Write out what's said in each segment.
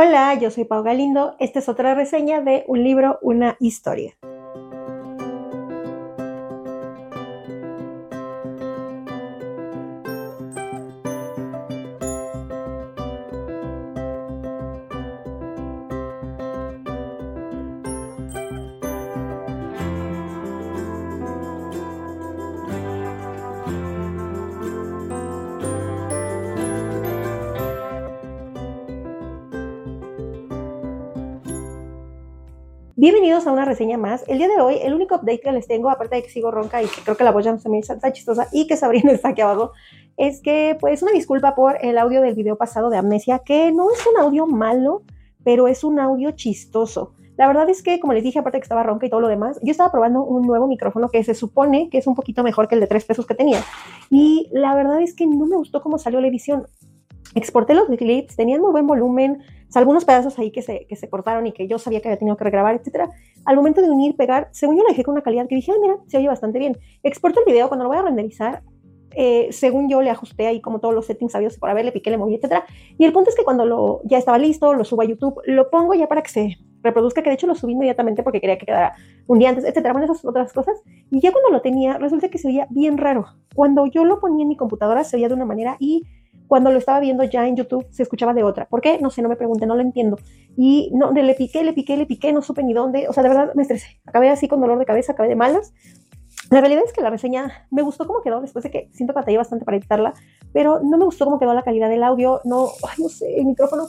Hola, yo soy Pau Galindo. Esta es otra reseña de un libro, una historia. Bienvenidos a una reseña más. El día de hoy, el único update que les tengo, aparte de que sigo ronca y que creo que la voz ya me está chistosa y que Sabrina está aquí abajo, es que, pues, una disculpa por el audio del video pasado de Amnesia, que no es un audio malo, pero es un audio chistoso. La verdad es que, como les dije, aparte de que estaba ronca y todo lo demás, yo estaba probando un nuevo micrófono que se supone que es un poquito mejor que el de tres pesos que tenía. Y la verdad es que no me gustó cómo salió la edición. Exporté los clips, tenían muy buen volumen, algunos pedazos ahí que se, que se cortaron y que yo sabía que había tenido que regrabar, etcétera. Al momento de unir, pegar, según yo lo dejé con una calidad que dije, mira, se oye bastante bien. Exporto el video, cuando lo voy a renderizar, eh, según yo le ajusté ahí como todos los settings sabios por haber, le piqué, le moví, etcétera. Y el punto es que cuando lo, ya estaba listo, lo subo a YouTube, lo pongo ya para que se reproduzca, que de hecho lo subí inmediatamente porque quería que quedara un día antes, etcétera. Bueno, esas otras cosas. Y ya cuando lo tenía, resulta que se veía bien raro. Cuando yo lo ponía en mi computadora, se veía de una manera y cuando lo estaba viendo ya en YouTube se escuchaba de otra. ¿Por qué? No sé, no me pregunten, no lo entiendo. Y no, le piqué, le piqué, le piqué, no supe ni dónde. O sea, de verdad me estresé. Acabé así con dolor de cabeza, acabé de malas. La realidad es que la reseña me gustó cómo quedó, después de que siento que batallé bastante para editarla, pero no me gustó cómo quedó la calidad del audio, no, ay, no sé, el micrófono,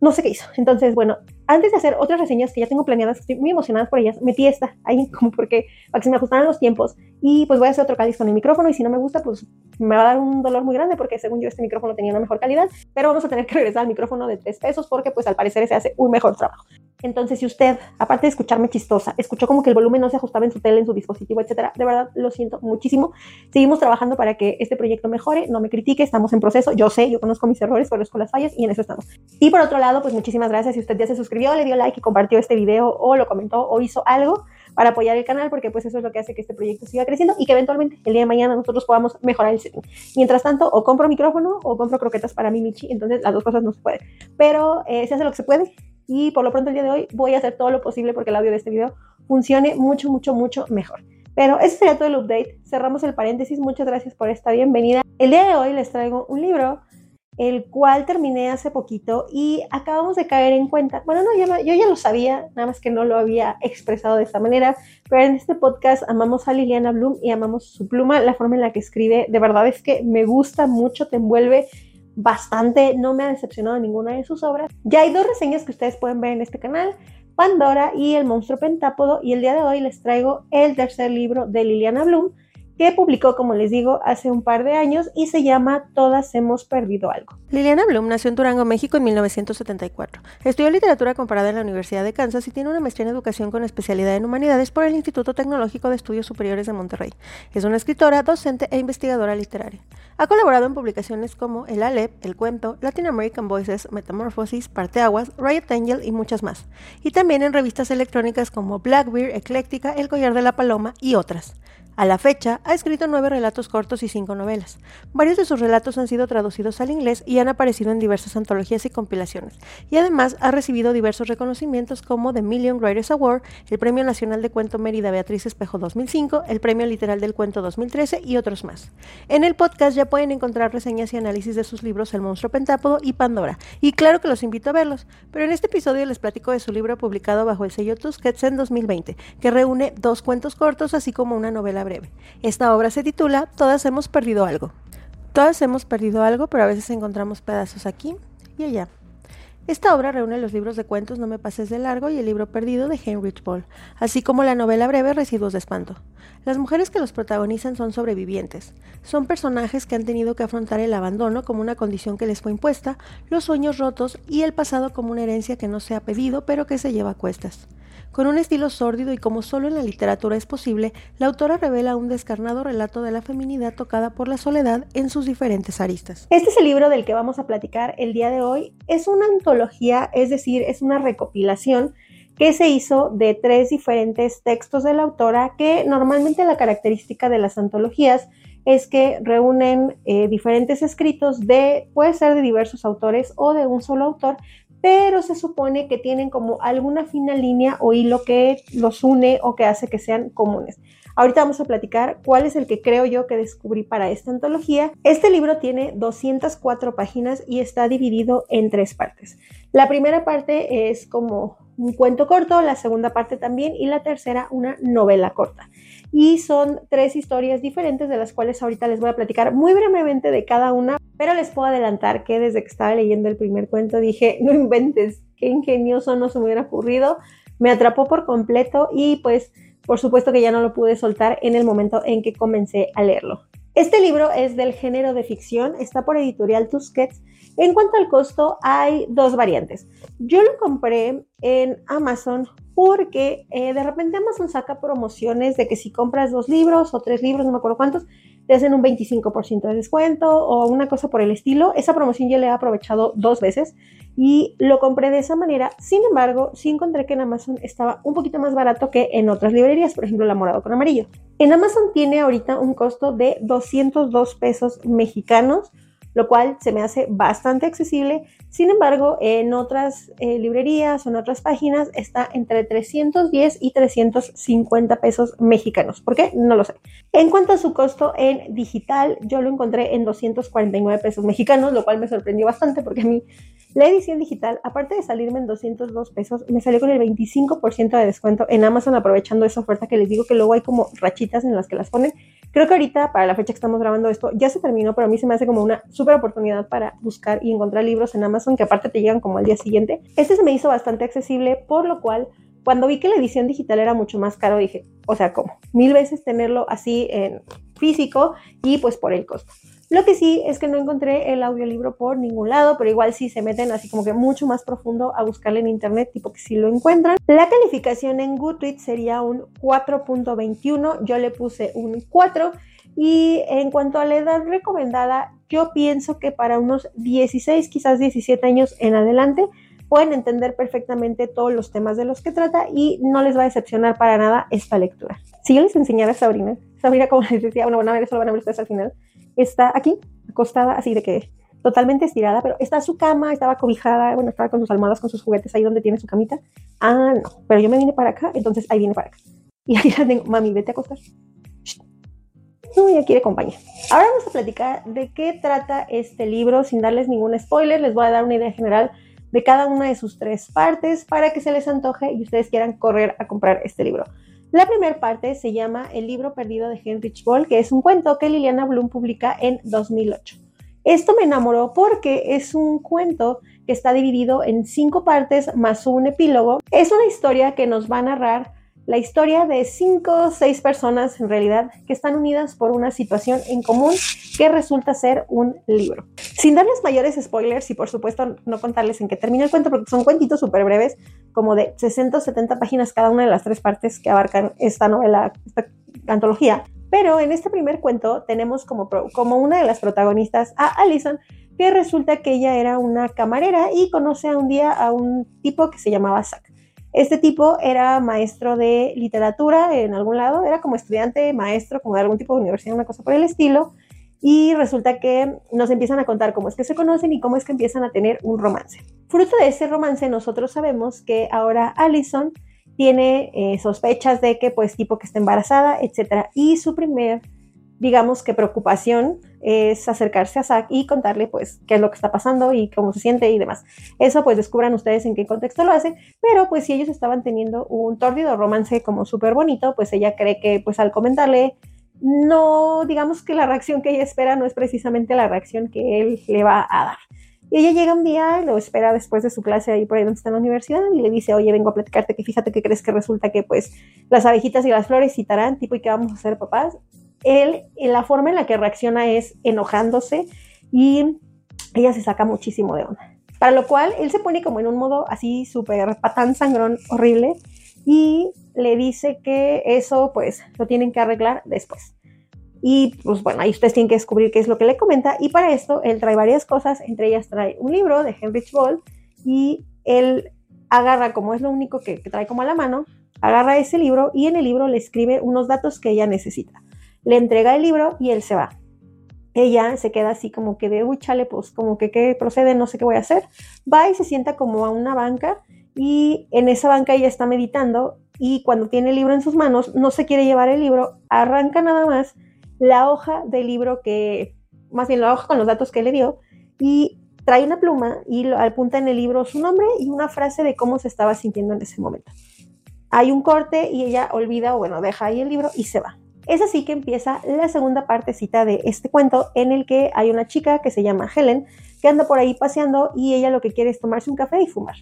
no sé qué hizo. Entonces, bueno, antes de hacer otras reseñas que ya tengo planeadas, estoy muy emocionada por ellas, metí esta ahí como porque para que se me ajustaran los tiempos y pues voy a hacer otro cáliz con el micrófono y si no me gusta, pues me va a dar un dolor muy grande porque según yo este micrófono tenía una mejor calidad, pero vamos a tener que regresar al micrófono de tres pesos porque pues al parecer se hace un mejor trabajo. Entonces, si usted, aparte de escucharme chistosa, escuchó como que el volumen no se ajustaba en su tele, en su dispositivo, etcétera, de verdad lo siento muchísimo. Seguimos trabajando para que este proyecto mejore, no me critique, estamos en proceso. Yo sé, yo conozco mis errores, conozco las fallas y en eso estamos. Y por otro lado, pues muchísimas gracias si usted ya se suscribió, le dio like y compartió este video o lo comentó o hizo algo para apoyar el canal, porque pues eso es lo que hace que este proyecto siga creciendo y que eventualmente el día de mañana nosotros podamos mejorar el setting. Mientras tanto, o compro micrófono o compro croquetas para mi Michi, entonces las dos cosas no se pueden. Pero eh, se hace lo que se puede y por lo pronto el día de hoy voy a hacer todo lo posible porque el audio de este video funcione mucho, mucho, mucho mejor. Pero ese sería todo el update. Cerramos el paréntesis. Muchas gracias por esta bienvenida. El día de hoy les traigo un libro el cual terminé hace poquito y acabamos de caer en cuenta, bueno, no, yo ya lo sabía, nada más que no lo había expresado de esta manera, pero en este podcast amamos a Liliana Bloom y amamos su pluma, la forma en la que escribe, de verdad es que me gusta mucho, te envuelve bastante, no me ha decepcionado ninguna de sus obras. Ya hay dos reseñas que ustedes pueden ver en este canal, Pandora y El monstruo pentápodo, y el día de hoy les traigo el tercer libro de Liliana Bloom, que publicó, como les digo, hace un par de años y se llama Todas hemos perdido algo. Liliana Bloom nació en Durango, México en 1974. Estudió literatura comparada en la Universidad de Kansas y tiene una maestría en educación con especialidad en humanidades por el Instituto Tecnológico de Estudios Superiores de Monterrey. Es una escritora, docente e investigadora literaria. Ha colaborado en publicaciones como El Alep, El Cuento, Latin American Voices, Metamorphosis, Parteaguas, Riot Angel y muchas más. Y también en revistas electrónicas como Blackbeard, Ecléctica, El Collar de la Paloma y otras. A la fecha, ha escrito nueve relatos cortos y cinco novelas. Varios de sus relatos han sido traducidos al inglés y han aparecido en diversas antologías y compilaciones, y además ha recibido diversos reconocimientos como The Million Writers Award, el Premio Nacional de Cuento Mérida Beatriz Espejo 2005, el Premio Literal del Cuento 2013 y otros más. En el podcast ya pueden encontrar reseñas y análisis de sus libros El Monstruo Pentápodo y Pandora, y claro que los invito a verlos, pero en este episodio les platico de su libro publicado bajo el sello Tusquets en 2020, que reúne dos cuentos cortos así como una novela breve. Esta obra se titula Todas hemos perdido algo. Todas hemos perdido algo, pero a veces encontramos pedazos aquí y allá. Esta obra reúne los libros de cuentos No me pases de largo y el libro perdido de Heinrich Ball, así como la novela breve Residuos de espanto. Las mujeres que los protagonizan son sobrevivientes. Son personajes que han tenido que afrontar el abandono como una condición que les fue impuesta, los sueños rotos y el pasado como una herencia que no se ha pedido pero que se lleva a cuestas. Con un estilo sórdido y como solo en la literatura es posible, la autora revela un descarnado relato de la feminidad tocada por la soledad en sus diferentes aristas. Este es el libro del que vamos a platicar el día de hoy. Es una antología, es decir, es una recopilación que se hizo de tres diferentes textos de la autora que normalmente la característica de las antologías es que reúnen eh, diferentes escritos de, puede ser de diversos autores o de un solo autor, pero se supone que tienen como alguna fina línea o hilo que los une o que hace que sean comunes. Ahorita vamos a platicar cuál es el que creo yo que descubrí para esta antología. Este libro tiene 204 páginas y está dividido en tres partes. La primera parte es como un cuento corto, la segunda parte también y la tercera una novela corta y son tres historias diferentes de las cuales ahorita les voy a platicar muy brevemente de cada una, pero les puedo adelantar que desde que estaba leyendo el primer cuento dije, no inventes, qué ingenioso no se me hubiera ocurrido, me atrapó por completo y pues por supuesto que ya no lo pude soltar en el momento en que comencé a leerlo. Este libro es del género de ficción, está por editorial Tusquets. En cuanto al costo, hay dos variantes. Yo lo compré en Amazon porque eh, de repente Amazon saca promociones de que si compras dos libros o tres libros, no me acuerdo cuántos, te hacen un 25% de descuento o una cosa por el estilo. Esa promoción ya le he aprovechado dos veces y lo compré de esa manera. Sin embargo, sí encontré que en Amazon estaba un poquito más barato que en otras librerías, por ejemplo, la morado con amarillo. En Amazon tiene ahorita un costo de 202 pesos mexicanos lo cual se me hace bastante accesible. Sin embargo, en otras eh, librerías o en otras páginas está entre 310 y 350 pesos mexicanos. ¿Por qué? No lo sé. En cuanto a su costo en digital, yo lo encontré en 249 pesos mexicanos, lo cual me sorprendió bastante porque a mí la edición digital, aparte de salirme en 202 pesos, me salió con el 25% de descuento en Amazon aprovechando esa oferta que les digo que luego hay como rachitas en las que las ponen. Creo que ahorita, para la fecha que estamos grabando esto, ya se terminó, pero a mí se me hace como una súper oportunidad para buscar y encontrar libros en Amazon que aparte te llegan como al día siguiente. Este se me hizo bastante accesible, por lo cual cuando vi que la edición digital era mucho más caro, dije, o sea, ¿cómo? Mil veces tenerlo así en físico y pues por el costo. Lo que sí es que no encontré el audiolibro por ningún lado, pero igual sí se meten así como que mucho más profundo a buscarle en internet, tipo que sí lo encuentran. La calificación en Goodreads sería un 4.21, yo le puse un 4 y en cuanto a la edad recomendada, yo pienso que para unos 16, quizás 17 años en adelante, pueden entender perfectamente todos los temas de los que trata y no les va a decepcionar para nada esta lectura. Si yo les enseñara a Sabrina, Sabrina, como les decía, bueno, van a ver, eso lo van a ver ustedes al final, está aquí, acostada, así de que totalmente estirada, pero está su cama, estaba cobijada, bueno, estaba con sus almohadas, con sus juguetes ahí donde tiene su camita. Ah, no, pero yo me vine para acá, entonces ahí viene para acá. Y ahí la tengo, mami, vete a acostar. No, ella quiere compañía. Ahora vamos a platicar de qué trata este libro sin darles ningún spoiler. Les voy a dar una idea general de cada una de sus tres partes para que se les antoje y ustedes quieran correr a comprar este libro. La primera parte se llama El libro perdido de Heinrich Boll, que es un cuento que Liliana Bloom publica en 2008. Esto me enamoró porque es un cuento que está dividido en cinco partes más un epílogo. Es una historia que nos va a narrar la historia de cinco o seis personas en realidad que están unidas por una situación en común que resulta ser un libro. Sin darles mayores spoilers y por supuesto no contarles en qué termina el cuento porque son cuentitos súper breves, como de 60 o 70 páginas cada una de las tres partes que abarcan esta novela, esta antología. Pero en este primer cuento tenemos como, como una de las protagonistas a Allison, que resulta que ella era una camarera y conoce un día a un tipo que se llamaba Zack. Este tipo era maestro de literatura en algún lado, era como estudiante, maestro, como de algún tipo de universidad, una cosa por el estilo. Y resulta que nos empiezan a contar cómo es que se conocen y cómo es que empiezan a tener un romance. Fruto de ese romance, nosotros sabemos que ahora Allison tiene eh, sospechas de que, pues, tipo que está embarazada, etc. Y su primer digamos que preocupación es acercarse a Zack y contarle pues qué es lo que está pasando y cómo se siente y demás. Eso pues descubran ustedes en qué contexto lo hacen, pero pues si ellos estaban teniendo un tórdido romance como súper bonito, pues ella cree que pues al comentarle no, digamos que la reacción que ella espera no es precisamente la reacción que él le va a dar. Y ella llega un día, lo espera después de su clase ahí por ahí donde está en la universidad y le dice, oye, vengo a platicarte que fíjate que crees que resulta que pues las abejitas y las flores citarán, tipo, y que vamos a ser papás él, la forma en la que reacciona es enojándose y ella se saca muchísimo de onda. Para lo cual él se pone como en un modo así súper patán sangrón horrible y le dice que eso pues lo tienen que arreglar después. Y pues bueno, ahí ustedes tienen que descubrir qué es lo que le comenta y para esto él trae varias cosas, entre ellas trae un libro de Heinrich Boll y él agarra, como es lo único que trae como a la mano, agarra ese libro y en el libro le escribe unos datos que ella necesita le entrega el libro y él se va. ella se queda así como que de, uy, chale, pues como que qué procede, no sé qué voy a hacer. Va y se sienta como a una banca y en esa banca ella está meditando y cuando tiene el libro en sus manos no se quiere llevar el libro, arranca nada más la hoja del libro que, más bien la hoja con los datos que le dio y trae una pluma y apunta en el libro su nombre y una frase de cómo se estaba sintiendo en ese momento. Hay un corte y ella olvida o bueno, deja ahí el libro y se va. Es así que empieza la segunda partecita de este cuento en el que hay una chica que se llama Helen que anda por ahí paseando y ella lo que quiere es tomarse un café y fumar.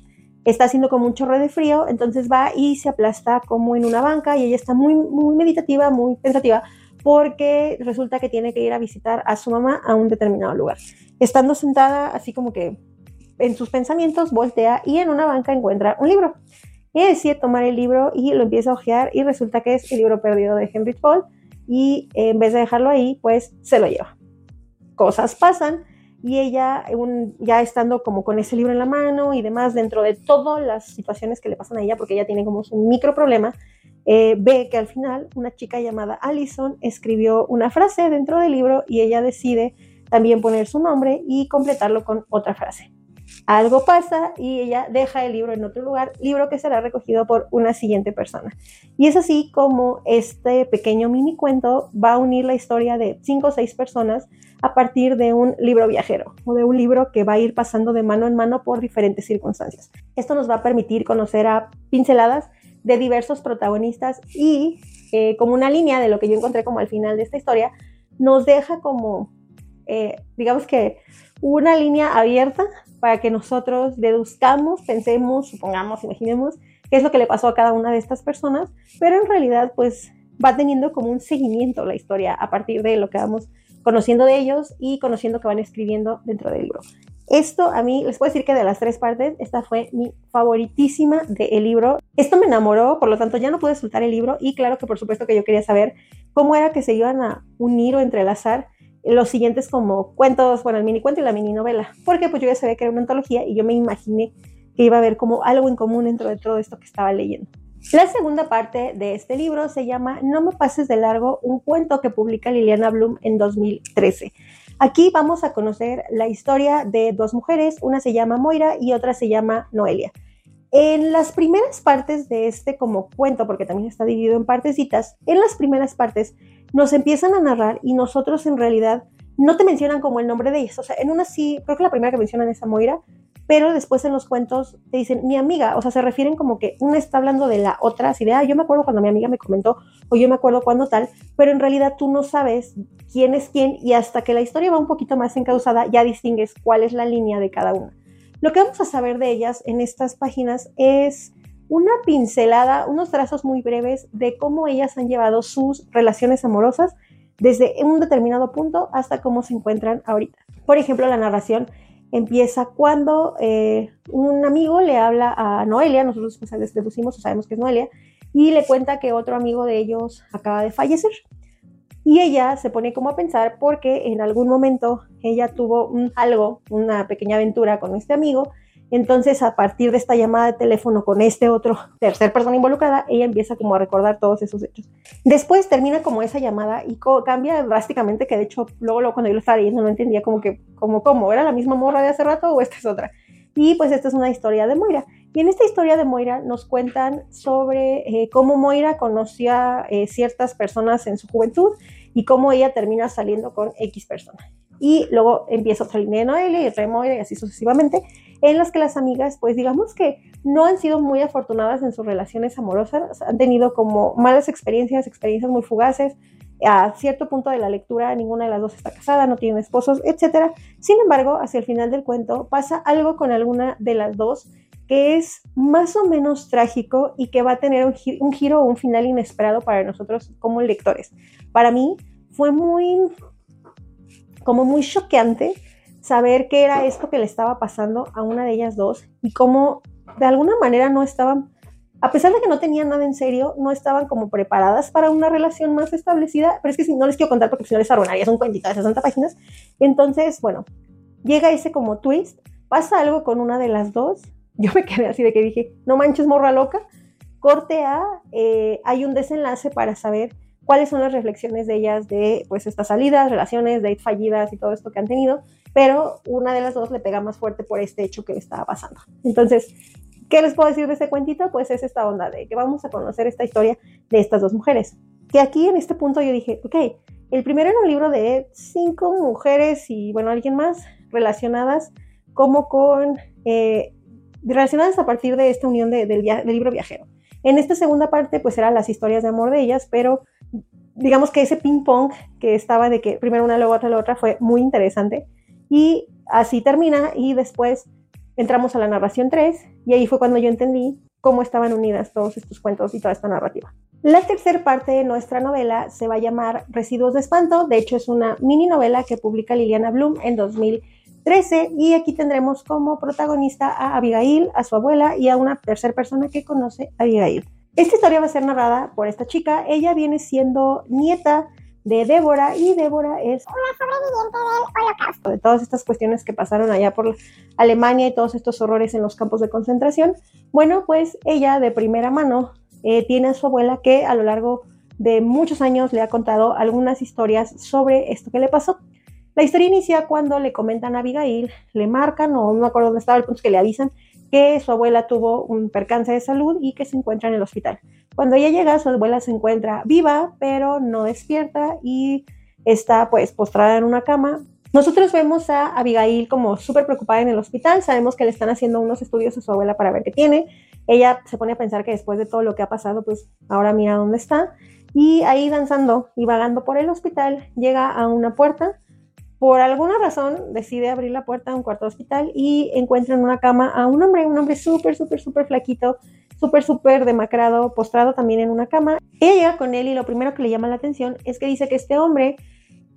Está haciendo como un chorro de frío, entonces va y se aplasta como en una banca y ella está muy, muy meditativa, muy pensativa porque resulta que tiene que ir a visitar a su mamá a un determinado lugar. Estando sentada así como que en sus pensamientos, voltea y en una banca encuentra un libro. Y decide tomar el libro y lo empieza a hojear y resulta que es el libro perdido de Henry Paul y en vez de dejarlo ahí, pues se lo lleva. Cosas pasan y ella, ya estando como con ese libro en la mano y demás, dentro de todas las situaciones que le pasan a ella, porque ella tiene como un micro problema, eh, ve que al final una chica llamada Allison escribió una frase dentro del libro y ella decide también poner su nombre y completarlo con otra frase. Algo pasa y ella deja el libro en otro lugar, libro que será recogido por una siguiente persona. Y es así como este pequeño mini cuento va a unir la historia de cinco o seis personas a partir de un libro viajero o de un libro que va a ir pasando de mano en mano por diferentes circunstancias. Esto nos va a permitir conocer a pinceladas de diversos protagonistas y eh, como una línea de lo que yo encontré como al final de esta historia, nos deja como, eh, digamos que una línea abierta para que nosotros deduzcamos, pensemos, supongamos, imaginemos qué es lo que le pasó a cada una de estas personas, pero en realidad pues va teniendo como un seguimiento la historia a partir de lo que vamos conociendo de ellos y conociendo que van escribiendo dentro del libro. Esto a mí, les puedo decir que de las tres partes, esta fue mi favoritísima del libro. Esto me enamoró, por lo tanto ya no pude soltar el libro y claro que por supuesto que yo quería saber cómo era que se iban a unir o entrelazar los siguientes como cuentos, bueno, el mini cuento y la mini novela, porque pues yo ya sabía que era una antología y yo me imaginé que iba a haber como algo en común dentro de todo esto que estaba leyendo. La segunda parte de este libro se llama No me pases de largo, un cuento que publica Liliana Bloom en 2013. Aquí vamos a conocer la historia de dos mujeres, una se llama Moira y otra se llama Noelia. En las primeras partes de este como cuento, porque también está dividido en partecitas, en las primeras partes nos empiezan a narrar y nosotros en realidad no te mencionan como el nombre de ellas. O sea, en una sí, creo que la primera que mencionan es a Moira, pero después en los cuentos te dicen mi amiga, o sea, se refieren como que una está hablando de la otra, así de, ah, yo me acuerdo cuando mi amiga me comentó, o yo me acuerdo cuando tal, pero en realidad tú no sabes quién es quién y hasta que la historia va un poquito más encausada ya distingues cuál es la línea de cada una. Lo que vamos a saber de ellas en estas páginas es una pincelada, unos trazos muy breves de cómo ellas han llevado sus relaciones amorosas desde un determinado punto hasta cómo se encuentran ahorita. Por ejemplo, la narración empieza cuando eh, un amigo le habla a Noelia, nosotros pues, deducimos o sabemos que es Noelia, y le cuenta que otro amigo de ellos acaba de fallecer. Y ella se pone como a pensar porque en algún momento ella tuvo algo, una pequeña aventura con este amigo entonces, a partir de esta llamada de teléfono con este otro tercer persona involucrada, ella empieza como a recordar todos esos hechos. Después termina como esa llamada y cambia drásticamente, que de hecho luego, luego, cuando yo lo estaba leyendo no entendía como que, como, cómo, ¿era la misma morra de hace rato o esta es otra? Y pues esta es una historia de Moira. Y en esta historia de Moira nos cuentan sobre eh, cómo Moira conocía eh, ciertas personas en su juventud y cómo ella termina saliendo con X persona. Y luego empieza otra línea de Noelia y otra de Moira y así sucesivamente en las que las amigas, pues digamos que no han sido muy afortunadas en sus relaciones amorosas, han tenido como malas experiencias, experiencias muy fugaces, a cierto punto de la lectura ninguna de las dos está casada, no tiene esposos, etc. Sin embargo, hacia el final del cuento pasa algo con alguna de las dos que es más o menos trágico y que va a tener un, giro o un final inesperado para nosotros como lectores. Para mí fue muy, como muy choqueante saber qué era esto que le estaba pasando a una de ellas dos y cómo de alguna manera no estaban, a pesar de que no tenían nada en serio, no estaban como preparadas para una relación más establecida, pero es que si no les quiero contar porque si no les arruinaría, es un de 60 páginas. Entonces, bueno, llega ese como twist, pasa algo con una de las dos, yo me quedé así de que dije, no manches morra loca, corte A, eh, hay un desenlace para saber cuáles son las reflexiones de ellas de pues estas salidas, relaciones, dates fallidas y todo esto que han tenido, pero una de las dos le pega más fuerte por este hecho que le estaba pasando. Entonces, ¿qué les puedo decir de este cuentito? Pues es esta onda de que vamos a conocer esta historia de estas dos mujeres. Que aquí en este punto yo dije, ok, el primero era un libro de cinco mujeres y bueno, alguien más relacionadas como con, eh, relacionadas a partir de esta unión del libro viajero. En esta segunda parte pues eran las historias de amor de ellas, pero digamos que ese ping pong que estaba de que primero una, luego otra, la otra fue muy interesante. Y así termina y después entramos a la narración 3 y ahí fue cuando yo entendí cómo estaban unidas todos estos cuentos y toda esta narrativa. La tercera parte de nuestra novela se va a llamar Residuos de Espanto, de hecho es una mini novela que publica Liliana Bloom en 2013 y aquí tendremos como protagonista a Abigail, a su abuela y a una tercera persona que conoce a Abigail. Esta historia va a ser narrada por esta chica. Ella viene siendo nieta de Débora y Débora es una sobreviviente del holocausto, de todas estas cuestiones que pasaron allá por Alemania y todos estos horrores en los campos de concentración. Bueno, pues ella de primera mano eh, tiene a su abuela que a lo largo de muchos años le ha contado algunas historias sobre esto que le pasó. La historia inicia cuando le comentan a Abigail, le marcan o no me acuerdo dónde estaba el punto que le avisan que su abuela tuvo un percance de salud y que se encuentra en el hospital. Cuando ella llega, su abuela se encuentra viva, pero no despierta y está pues postrada en una cama. Nosotros vemos a Abigail como súper preocupada en el hospital, sabemos que le están haciendo unos estudios a su abuela para ver qué tiene. Ella se pone a pensar que después de todo lo que ha pasado, pues ahora mira dónde está. Y ahí danzando y vagando por el hospital, llega a una puerta por alguna razón decide abrir la puerta de un cuarto de hospital y encuentra en una cama a un hombre, un hombre súper, súper, súper flaquito, súper, súper demacrado, postrado también en una cama. Ella llega con él y lo primero que le llama la atención es que dice que este hombre,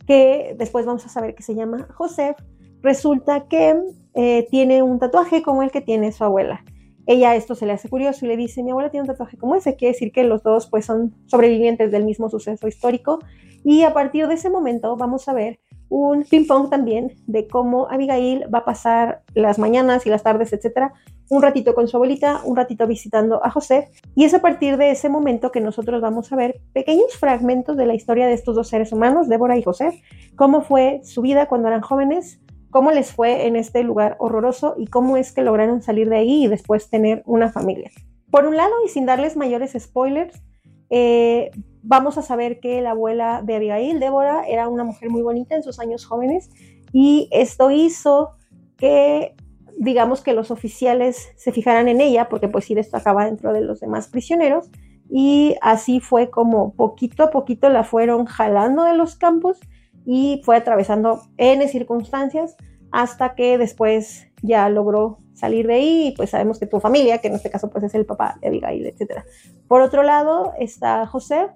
que después vamos a saber que se llama José, resulta que eh, tiene un tatuaje como el que tiene su abuela. Ella esto se le hace curioso y le dice, mi abuela tiene un tatuaje como ese, quiere decir que los dos pues son sobrevivientes del mismo suceso histórico y a partir de ese momento vamos a ver un ping pong también de cómo Abigail va a pasar las mañanas y las tardes, etcétera, un ratito con su abuelita, un ratito visitando a José. Y es a partir de ese momento que nosotros vamos a ver pequeños fragmentos de la historia de estos dos seres humanos, Débora y José, cómo fue su vida cuando eran jóvenes, cómo les fue en este lugar horroroso y cómo es que lograron salir de ahí y después tener una familia. Por un lado, y sin darles mayores spoilers, eh, vamos a saber que la abuela de Abigail, Débora, era una mujer muy bonita en sus años jóvenes y esto hizo que, digamos, que los oficiales se fijaran en ella, porque pues sí destacaba dentro de los demás prisioneros, y así fue como poquito a poquito la fueron jalando de los campos y fue atravesando N circunstancias hasta que después ya logró salir de ahí y pues sabemos que tu familia, que en este caso pues es el papá de Abigail, etc. Por otro lado está José,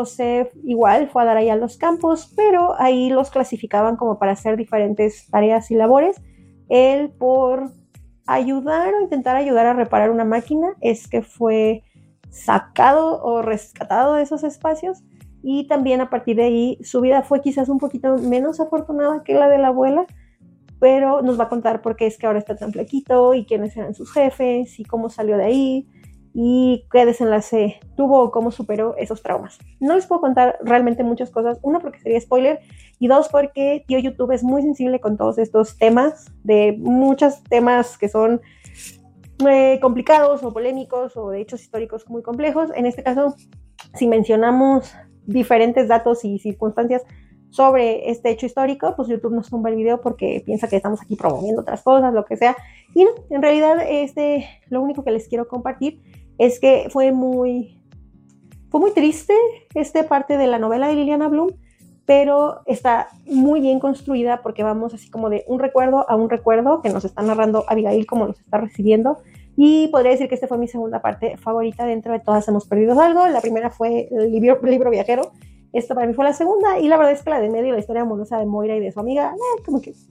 José igual fue a dar ahí a los campos, pero ahí los clasificaban como para hacer diferentes tareas y labores. Él por ayudar o intentar ayudar a reparar una máquina es que fue sacado o rescatado de esos espacios y también a partir de ahí su vida fue quizás un poquito menos afortunada que la de la abuela, pero nos va a contar por qué es que ahora está tan flaquito y quiénes eran sus jefes y cómo salió de ahí y qué desenlace tuvo o cómo superó esos traumas. No les puedo contar realmente muchas cosas, uno porque sería spoiler y dos porque tío YouTube es muy sensible con todos estos temas, de muchos temas que son eh, complicados o polémicos o de hechos históricos muy complejos. En este caso, si mencionamos diferentes datos y circunstancias sobre este hecho histórico, pues YouTube nos tumba el video porque piensa que estamos aquí promoviendo otras cosas, lo que sea. Y no, en realidad este, lo único que les quiero compartir es que fue muy, fue muy triste esta parte de la novela de Liliana Bloom, pero está muy bien construida porque vamos así como de un recuerdo a un recuerdo que nos está narrando Abigail como nos está recibiendo. Y podría decir que esta fue mi segunda parte favorita dentro de todas hemos perdido algo. La primera fue el libro, viajero. Esta para mí fue la segunda y la verdad es que la de medio, la historia amorosa de Moira y de su amiga,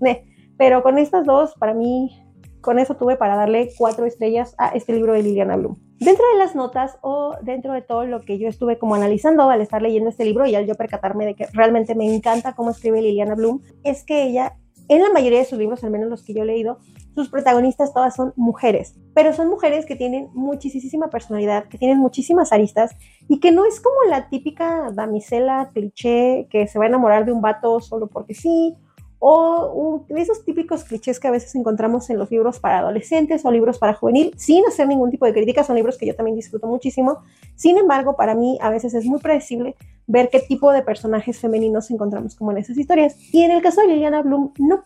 eh. pero con estas dos, para mí, con eso tuve para darle cuatro estrellas a este libro de Liliana Bloom. Dentro de las notas o dentro de todo lo que yo estuve como analizando al estar leyendo este libro y al yo percatarme de que realmente me encanta cómo escribe Liliana Bloom, es que ella En la mayoría de sus libros, al menos los que yo he leído, sus protagonistas todas son mujeres, pero son mujeres que tienen muchísima personalidad, que tienen muchísimas aristas y que no es como la típica damisela cliché que se va a enamorar de un vato solo porque sí, o esos típicos clichés que a veces encontramos en los libros para adolescentes o libros para juvenil, sin hacer ningún tipo de crítica, son libros que yo también disfruto muchísimo. Sin embargo, para mí a veces es muy predecible ver qué tipo de personajes femeninos encontramos como en esas historias. Y en el caso de Liliana Bloom, no.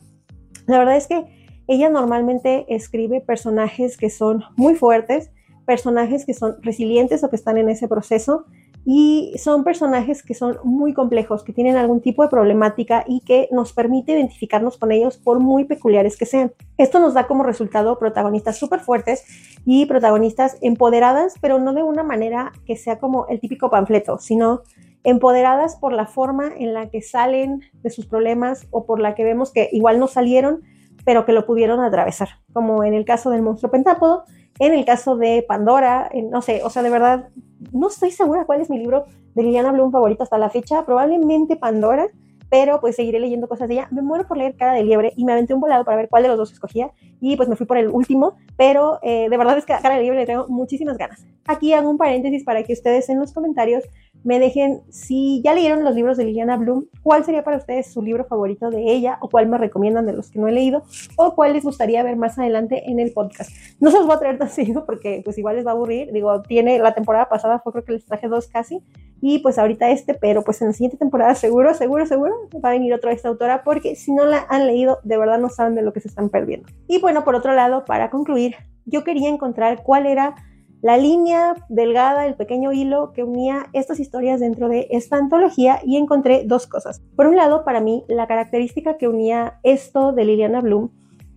La verdad es que ella normalmente escribe personajes que son muy fuertes, personajes que son resilientes o que están en ese proceso y son personajes que son muy complejos, que tienen algún tipo de problemática y que nos permite identificarnos con ellos por muy peculiares que sean. Esto nos da como resultado protagonistas súper fuertes y protagonistas empoderadas, pero no de una manera que sea como el típico panfleto, sino empoderadas por la forma en la que salen de sus problemas o por la que vemos que igual no salieron, pero que lo pudieron atravesar, como en el caso del monstruo pentápodo, en el caso de Pandora, no sé, o sea, de verdad, no estoy segura cuál es mi libro de Liliana Bloom favorito hasta la fecha, probablemente Pandora, pero pues seguiré leyendo cosas de ella. Me muero por leer Cara de Liebre y me aventé un volado para ver cuál de los dos escogía y pues me fui por el último, pero eh, de verdad es que Cara de Liebre le tengo muchísimas ganas. Aquí hago un paréntesis para que ustedes en los comentarios me dejen si ya leyeron los libros de Liliana Bloom, cuál sería para ustedes su libro favorito de ella o cuál me recomiendan de los que no he leído o cuál les gustaría ver más adelante en el podcast. No se los voy a traer tan seguido porque pues igual les va a aburrir. Digo, tiene la temporada pasada fue creo que les traje dos casi y pues ahorita este, pero pues en la siguiente temporada seguro, seguro, seguro va a venir otra esta autora porque si no la han leído de verdad no saben de lo que se están perdiendo. Y bueno, por otro lado, para concluir, yo quería encontrar cuál era la línea delgada, el pequeño hilo que unía estas historias dentro de esta antología y encontré dos cosas. Por un lado, para mí, la característica que unía esto de Liliana Bloom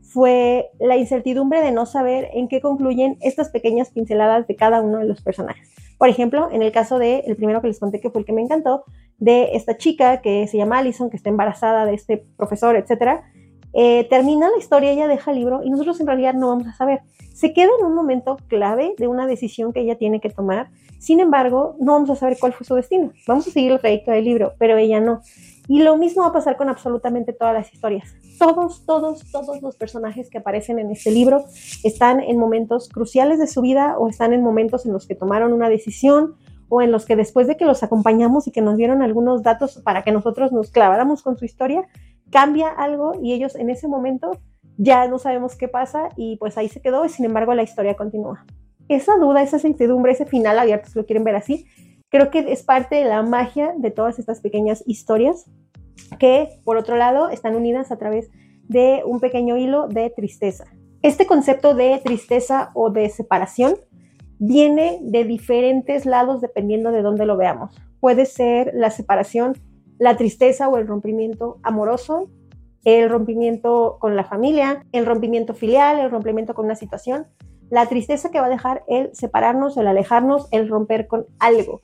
fue la incertidumbre de no saber en qué concluyen estas pequeñas pinceladas de cada uno de los personajes. Por ejemplo, en el caso de el primero que les conté que fue el que me encantó, de esta chica que se llama Allison, que está embarazada de este profesor, etcétera, eh, termina la historia, ella deja el libro y nosotros en realidad no vamos a saber. Se queda en un momento clave de una decisión que ella tiene que tomar, sin embargo, no vamos a saber cuál fue su destino. Vamos a seguir el trayecto del libro, pero ella no. Y lo mismo va a pasar con absolutamente todas las historias. Todos, todos, todos los personajes que aparecen en este libro están en momentos cruciales de su vida o están en momentos en los que tomaron una decisión o en los que después de que los acompañamos y que nos dieron algunos datos para que nosotros nos claváramos con su historia, cambia algo y ellos en ese momento ya no sabemos qué pasa y pues ahí se quedó y sin embargo la historia continúa. Esa duda, esa incertidumbre, ese final abierto, si lo quieren ver así, creo que es parte de la magia de todas estas pequeñas historias que por otro lado están unidas a través de un pequeño hilo de tristeza. Este concepto de tristeza o de separación viene de diferentes lados dependiendo de dónde lo veamos. Puede ser la separación la tristeza o el rompimiento amoroso, el rompimiento con la familia, el rompimiento filial, el rompimiento con una situación, la tristeza que va a dejar el separarnos, el alejarnos, el romper con algo.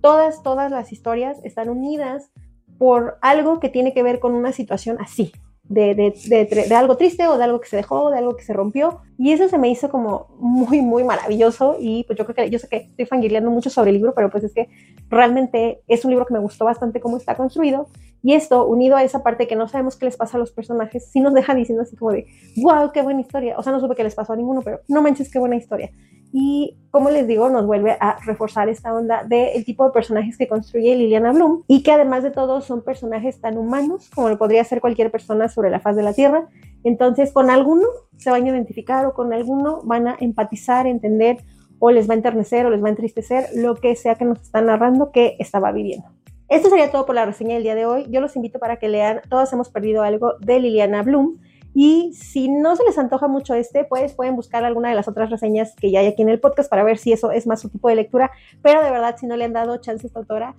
Todas, todas las historias están unidas por algo que tiene que ver con una situación así, de, de, algo triste o de algo que se dejó, de algo que se rompió. Y eso se me hizo como muy, muy maravilloso. Y pues yo creo que, yo sé que estoy fangirleando mucho sobre el libro, pero pues es que realmente es un libro que me gustó bastante cómo está construido. Y esto, unido a esa parte que no sabemos qué les pasa a los personajes, sí nos deja diciendo así como de, wow, qué buena historia. O sea, no supe qué les pasó a ninguno, pero no manches, qué buena historia. Y como les digo, nos vuelve a reforzar esta onda del tipo de personajes que construye Liliana Bloom y que además de todo son personajes tan humanos como lo podría ser cualquier persona sobre la faz de la Tierra. Entonces, con alguno se van a identificar o con alguno van a empatizar, entender o les va a enternecer o les va a entristecer lo que sea que nos están narrando que estaba viviendo. Esto sería todo por la reseña del día de hoy. Yo los invito para que lean Todos hemos perdido algo de Liliana Bloom. Y si no se les antoja mucho este, pues pueden buscar alguna de las otras reseñas que ya hay aquí en el podcast para ver si eso es más su tipo de lectura. Pero de verdad, si no le han dado chance a esta autora,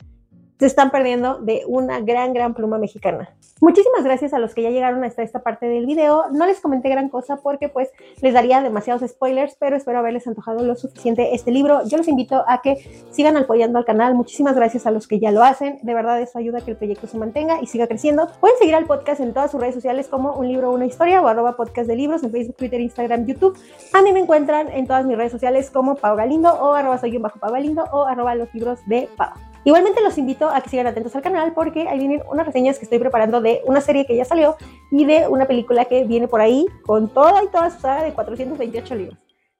se están perdiendo de una gran, gran pluma mexicana. Muchísimas gracias a los que ya llegaron hasta esta parte del video. No les comenté gran cosa porque pues les daría demasiados spoilers, pero espero haberles antojado lo suficiente este libro. Yo los invito a que sigan apoyando al canal. Muchísimas gracias a los que ya lo hacen. De verdad eso ayuda a que el proyecto se mantenga y siga creciendo. Pueden seguir al podcast en todas sus redes sociales como un libro una historia o arroba podcast de libros en Facebook, Twitter, Instagram, YouTube. A mí me encuentran en todas mis redes sociales como Pau Galindo o arroba soy un bajo Pau Galindo o arroba los libros de Pau. Igualmente los invito a que sigan atentos al canal porque ahí vienen unas reseñas que estoy preparando de una serie que ya salió y de una película que viene por ahí con toda y toda su saga de 428 libros.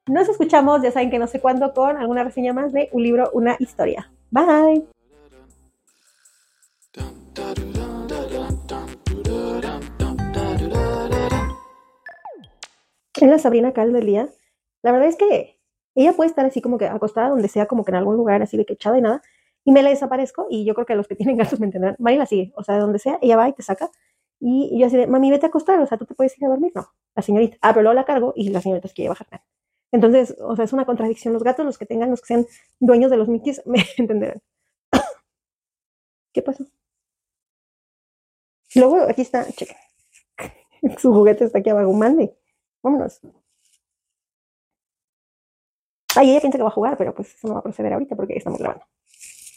Nos escuchamos, ya saben que no sé cuándo, con alguna reseña más de un libro, una historia. Bye. En la Sabrina Cal del día, la verdad es que ella puede estar así como que acostada donde sea, como que en algún lugar así de que echada y nada, y me la desaparezco y yo creo que los que tienen gatos me entenderán. Mari la sigue, o sea, de donde sea, ella va y te saca. Y, yo así de, mami, vete a acostar, o sea, tú te puedes ir a dormir, no. La señorita, ah, pero luego la cargo y la señorita se quiere bajar. Entonces, o sea, es una contradicción. Los gatos, los que tengan, los que sean dueños de los Mickeys, me entenderán. ¿Qué pasó? Luego, aquí está, cheque. Su juguete está aquí abajo, mande. Vámonos. Ay, ella piensa que va a jugar, pero pues eso no va a proceder ahorita porque estamos grabando.